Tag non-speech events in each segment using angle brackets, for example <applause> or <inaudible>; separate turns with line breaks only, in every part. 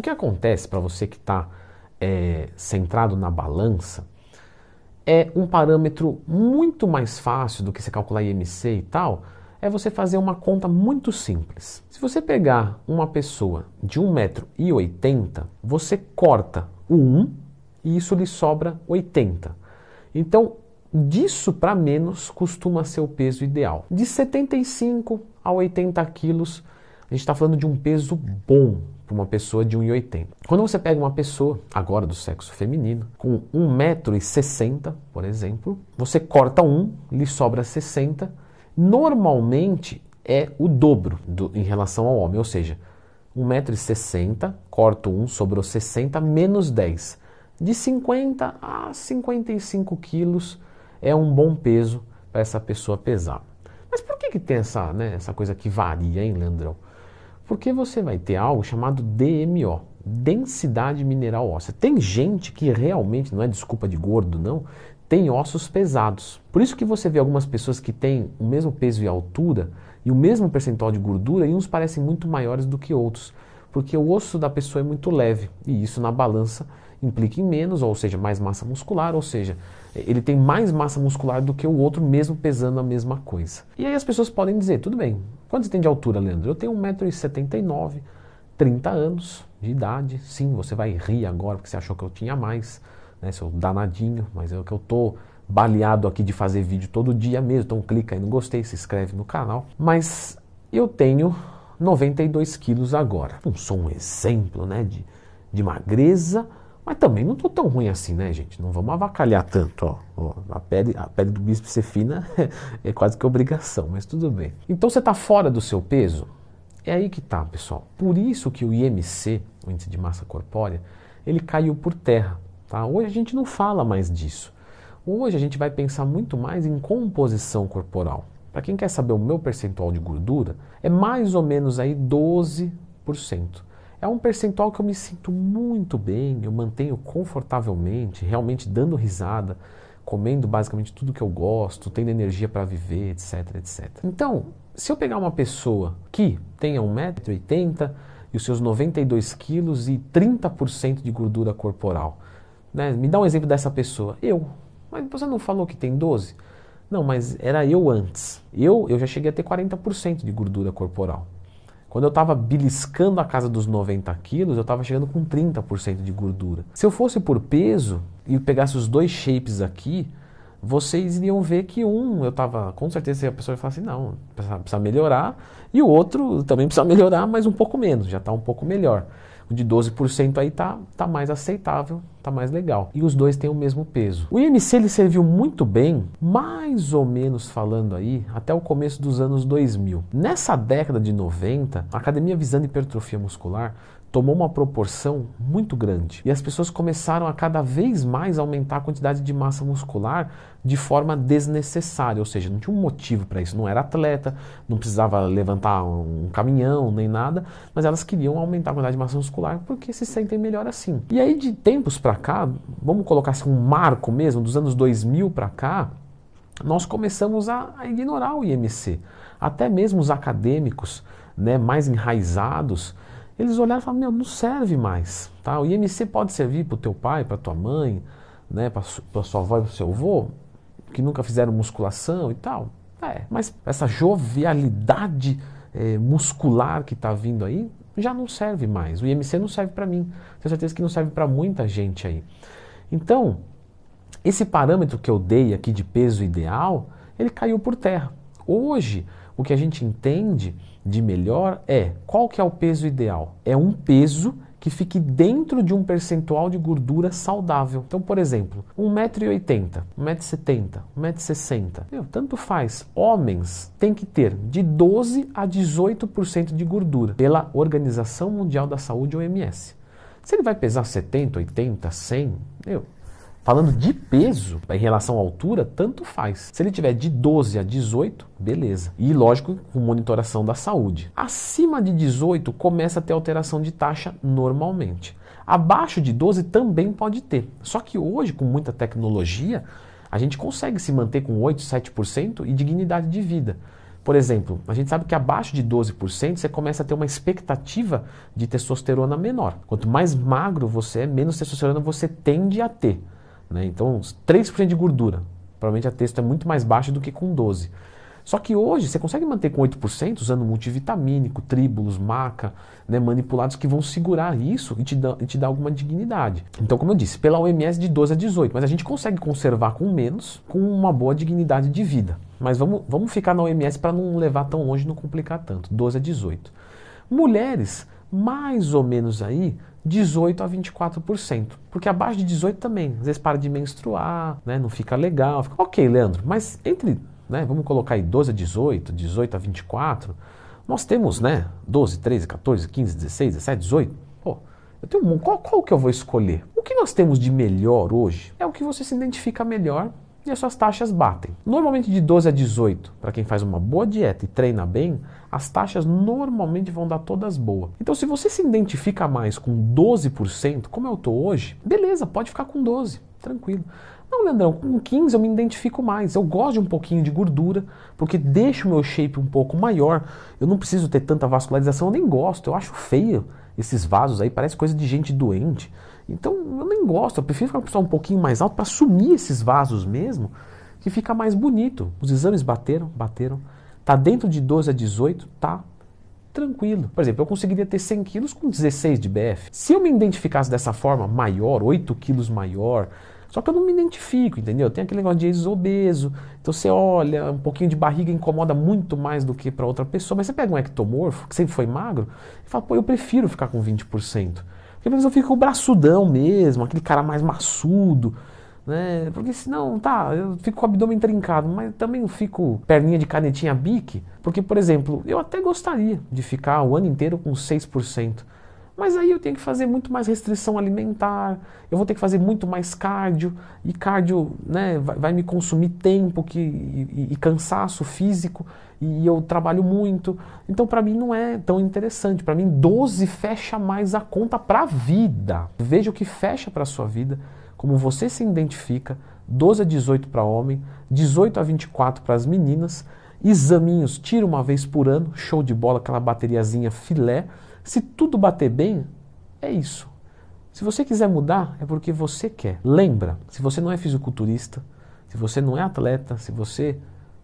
O que acontece para você que está é, centrado na balança é um parâmetro muito mais fácil do que você calcular IMC e tal, é você fazer uma conta muito simples. Se você pegar uma pessoa de 1,80m, você corta o 1 e isso lhe sobra 80. Então, disso para menos costuma ser o peso ideal. De 75 a 80 quilos, a gente está falando de um peso bom para uma pessoa de 1,80. Quando você pega uma pessoa, agora do sexo feminino, com 1,60m, por exemplo, você corta um, lhe sobra 60, normalmente é o dobro do, em relação ao homem, ou seja, 1,60m, corto 1, sobrou 60, menos 10. De 50 a 55 quilos é um bom peso para essa pessoa pesar. Mas por que, que tem essa, né, essa coisa que varia, hein, Leandrão? Porque você vai ter algo chamado DMO, densidade mineral óssea. Tem gente que realmente, não é desculpa de gordo, não, tem ossos pesados. Por isso que você vê algumas pessoas que têm o mesmo peso e altura e o mesmo percentual de gordura e uns parecem muito maiores do que outros, porque o osso da pessoa é muito leve e isso na balança implica em menos, ou seja, mais massa muscular, ou seja, ele tem mais massa muscular do que o outro, mesmo pesando a mesma coisa. E aí as pessoas podem dizer, tudo bem, quanto você tem de altura, Leandro? Eu tenho 1,79m, 30 anos de idade. Sim, você vai rir agora porque você achou que eu tinha mais, né, seu danadinho, mas é o que eu tô baleado aqui de fazer vídeo todo dia mesmo, então clica aí no gostei, se inscreve no canal. Mas eu tenho 92 quilos agora. Não sou um exemplo né, de, de magreza, mas também não estou tão ruim assim, né, gente? Não vamos avacalhar tanto, ó. ó a, pele, a pele do bispo ser fina <laughs> é quase que obrigação, mas tudo bem. Então você está fora do seu peso? É aí que tá, pessoal. Por isso que o IMC, o índice de massa corpórea, ele caiu por terra. Tá? Hoje a gente não fala mais disso. Hoje a gente vai pensar muito mais em composição corporal. Para quem quer saber o meu percentual de gordura, é mais ou menos aí 12%. É um percentual que eu me sinto muito bem, eu mantenho confortavelmente, realmente dando risada, comendo basicamente tudo que eu gosto, tendo energia para viver, etc, etc. Então, se eu pegar uma pessoa que tenha 1,80m e os seus 92 quilos e 30% de gordura corporal, né? me dá um exemplo dessa pessoa. Eu. Mas você não falou que tem 12? Não, mas era eu antes. Eu, eu já cheguei a ter 40% de gordura corporal. Quando eu estava beliscando a casa dos 90 quilos, eu estava chegando com 30% de gordura. Se eu fosse por peso e pegasse os dois shapes aqui, vocês iriam ver que um, eu estava, com certeza a pessoa ia falar assim, não, precisa, precisa melhorar, e o outro também precisa melhorar, mas um pouco menos, já está um pouco melhor. O de 12% aí tá, tá mais aceitável, tá mais legal. E os dois têm o mesmo peso. O IMC ele serviu muito bem, mais ou menos falando aí, até o começo dos anos 2000. Nessa década de 90, a Academia Visando Hipertrofia Muscular tomou uma proporção muito grande. E as pessoas começaram a cada vez mais aumentar a quantidade de massa muscular de forma desnecessária, ou seja, não tinha um motivo para isso, não era atleta, não precisava levantar um caminhão nem nada, mas elas queriam aumentar a quantidade de massa muscular porque se sentem melhor assim. E aí de tempos para cá, vamos colocar assim um marco mesmo, dos anos 2000 para cá, nós começamos a, a ignorar o IMC. Até mesmo os acadêmicos né, mais enraizados, eles olharam e falaram, meu, não serve mais. Tá? O IMC pode servir para o teu pai, para tua mãe, né, para sua avó e para o seu avô, que nunca fizeram musculação e tal. É, mas essa jovialidade é, muscular que está vindo aí já não serve mais. O IMC não serve para mim. Tenho certeza que não serve para muita gente aí. Então, esse parâmetro que eu dei aqui de peso ideal, ele caiu por terra. Hoje, o que a gente entende de melhor é qual que é o peso ideal? É um peso que fique dentro de um percentual de gordura saudável. Então, por exemplo, 1,80m, 1,70m, 1,60m, meu, tanto faz. Homens têm que ter de 12 a 18% de gordura pela Organização Mundial da Saúde, OMS. Se ele vai pesar 70, 80, 100, meu, Falando de peso, em relação à altura, tanto faz. Se ele tiver de 12 a 18, beleza. E lógico, com monitoração da saúde. Acima de 18 começa a ter alteração de taxa normalmente. Abaixo de 12 também pode ter. Só que hoje, com muita tecnologia, a gente consegue se manter com 8, 7% e dignidade de vida. Por exemplo, a gente sabe que abaixo de 12% você começa a ter uma expectativa de testosterona menor. Quanto mais magro você é, menos testosterona você tende a ter. Né? Então, 3% de gordura. Provavelmente a testo é muito mais baixa do que com 12%. Só que hoje você consegue manter com 8% usando multivitamínico, tríbulos, maca, né, manipulados que vão segurar isso e te, dá, e te dar alguma dignidade. Então, como eu disse, pela OMS de 12 a 18, mas a gente consegue conservar com menos, com uma boa dignidade de vida. Mas vamos, vamos ficar na OMS para não levar tão longe não complicar tanto. 12 a 18. Mulheres, mais ou menos aí, 18 a 24%. Porque abaixo de 18 também, às vezes para de menstruar, né, não fica legal. Fica, ok, Leandro, mas entre né, vamos colocar aí 12 a 18, 18 a 24, nós temos né, 12, 13, 14, 15, 16, 17, 18. Pô, eu tenho um, qual, qual que eu vou escolher? O que nós temos de melhor hoje é o que você se identifica melhor e as suas taxas batem. Normalmente de 12 a 18, para quem faz uma boa dieta e treina bem, as taxas normalmente vão dar todas boas. Então se você se identifica mais com 12%, como eu estou hoje, beleza, pode ficar com 12, tranquilo. Não, Leandrão, com 15 eu me identifico mais. Eu gosto de um pouquinho de gordura, porque deixa o meu shape um pouco maior. Eu não preciso ter tanta vascularização, eu nem gosto. Eu acho feio esses vasos aí, parece coisa de gente doente. Então eu nem gosto, eu prefiro ficar com pessoa um pouquinho mais alto para sumir esses vasos mesmo, que fica mais bonito. Os exames bateram, bateram. Tá dentro de 12 a 18, tá tranquilo. Por exemplo, eu conseguiria ter 100 quilos com 16 de BF. Se eu me identificasse dessa forma, maior, 8 quilos maior, só que eu não me identifico, entendeu? Tem aquele negócio de ex-obeso. Então você olha, um pouquinho de barriga incomoda muito mais do que para outra pessoa. Mas você pega um ectomorfo, que sempre foi magro, e fala, pô, eu prefiro ficar com 20%. Porque eu fico com o braçudão mesmo, aquele cara mais maçudo. Né? Porque senão, tá, eu fico com o abdômen trincado, mas também fico perninha de canetinha bique. Porque, por exemplo, eu até gostaria de ficar o ano inteiro com 6%. Mas aí eu tenho que fazer muito mais restrição alimentar, eu vou ter que fazer muito mais cardio, e cardio né, vai, vai me consumir tempo que, e, e, cansaço físico, e eu trabalho muito. Então, para mim, não é tão interessante. Para mim, 12 fecha mais a conta para a vida. Veja o que fecha para a sua vida, como você se identifica. 12 a 18 para homem, 18 a 24 para as meninas. Examinhos, tira uma vez por ano, show de bola, aquela bateriazinha filé. Se tudo bater bem, é isso. Se você quiser mudar, é porque você quer. Lembra, se você não é fisiculturista, se você não é atleta, se você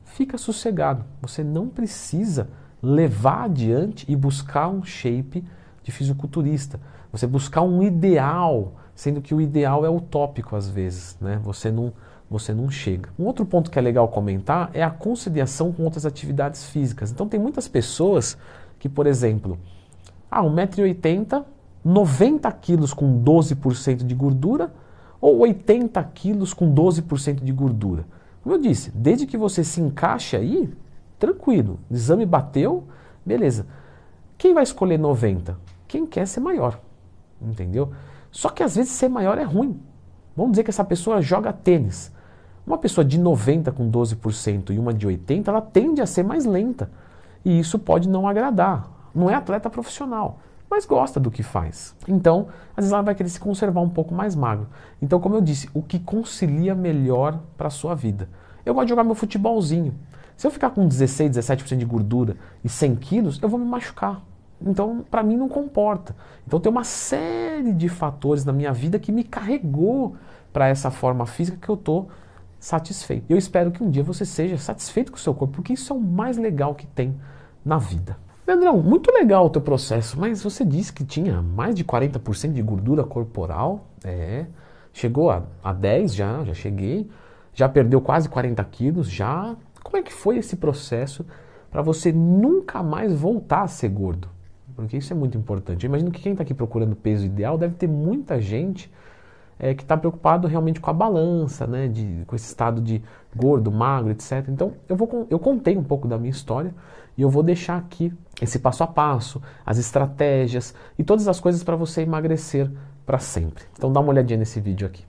fica sossegado, você não precisa levar adiante e buscar um shape de fisiculturista. Você buscar um ideal, sendo que o ideal é utópico às vezes, né? Você não você não chega. Um outro ponto que é legal comentar é a conciliação com outras atividades físicas. Então tem muitas pessoas que, por exemplo, ah, 1,80m, 90 quilos com 12% de gordura ou 80 quilos com 12% de gordura. Como eu disse, desde que você se encaixe aí, tranquilo. Exame bateu, beleza. Quem vai escolher 90? Quem quer ser maior. Entendeu? Só que às vezes ser maior é ruim. Vamos dizer que essa pessoa joga tênis. Uma pessoa de 90 com 12% e uma de 80, ela tende a ser mais lenta. E isso pode não agradar não é atleta profissional, mas gosta do que faz. Então, às vezes ela vai querer se conservar um pouco mais magro. Então, como eu disse, o que concilia melhor para a sua vida. Eu gosto de jogar meu futebolzinho. Se eu ficar com 16, 17% de gordura e 100 quilos, eu vou me machucar. Então, para mim, não comporta. Então, tem uma série de fatores na minha vida que me carregou para essa forma física que eu estou satisfeito. Eu espero que um dia você seja satisfeito com o seu corpo, porque isso é o mais legal que tem na vida. Leandrão, muito legal o teu processo, mas você disse que tinha mais de 40% de gordura corporal. É. Chegou a, a 10 já, já cheguei. Já perdeu quase 40 quilos, já. Como é que foi esse processo para você nunca mais voltar a ser gordo? Porque isso é muito importante. Eu imagino que quem está aqui procurando peso ideal deve ter muita gente é, que está preocupado realmente com a balança, né, de, com esse estado de gordo, magro, etc. Então eu, vou, eu contei um pouco da minha história e eu vou deixar aqui esse passo a passo, as estratégias e todas as coisas para você emagrecer para sempre. Então dá uma olhadinha nesse vídeo aqui.